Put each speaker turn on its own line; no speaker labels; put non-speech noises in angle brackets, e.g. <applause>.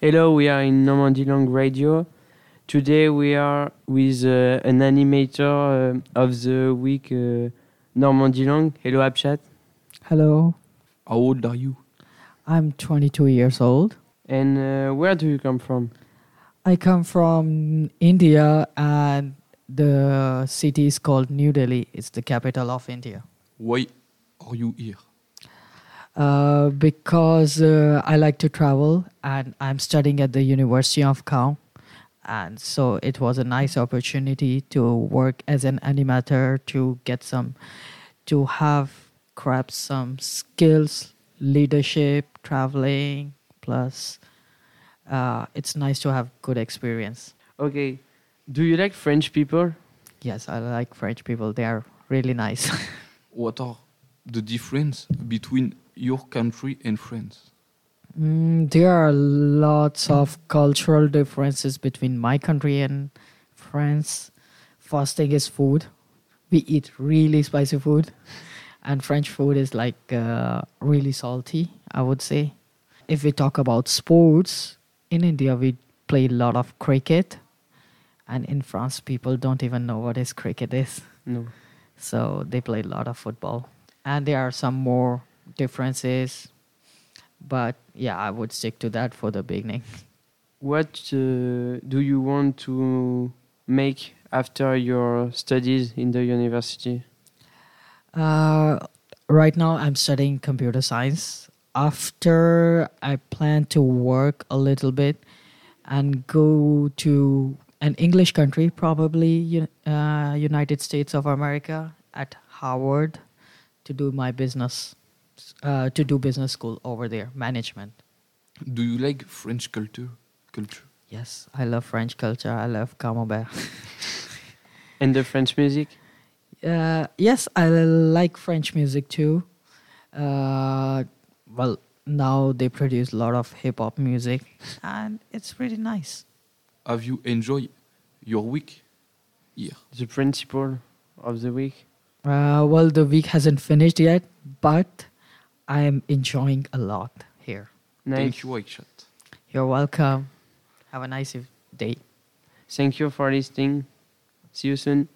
Hello, we are in Normandy Long Radio. Today we are with uh, an animator uh, of the week, uh, Normandy Lang. Hello, Akshat.
Hello,
How old are you?
I'm 22 years old.
And uh, where do you come from?
I come from India and the city is called New Delhi. It's the capital of India.
Why are you here?
Uh, because uh, I like to travel and I'm studying at the University of Caen. And so it was a nice opportunity to work as an animator to get some, to have grab some skills, leadership, traveling, plus uh, it's nice to have good experience.
Okay. Do you like French people?
Yes, I like French people. They are really nice. <laughs>
What are the difference between your country and France?
Mm, there are lots of cultural differences between my country and France. First thing is food. We eat really spicy food, and French food is like uh, really salty, I would say. If we talk about sports, in India we play a lot of cricket, and in France people don't even know what is cricket is.
No.
So they play a lot of football. And there are some more differences. But yeah, I would stick to that for the beginning.
What uh, do you want to make after your studies in the university?
Uh, right now, I'm studying computer science. After, I plan to work a little bit and go to an English country, probably uh, United States of America, at Harvard, to do my business, uh, to do business school over there, management.
Do you like French culture? Culture.
Yes, I love French culture. I love camembert. <laughs>
And the French music?
uh, yes, I like French music too. Uh, well, now they produce a lot of hip hop music, and it's pretty nice.
Have you enjoyed your week Yeah.
The principal of the week?
Uh, well, the week hasn't finished yet, but I am enjoying a lot here.
Nice.
Thank you, Akshat.
You're welcome. Have a nice day.
Thank you for listening. See you soon.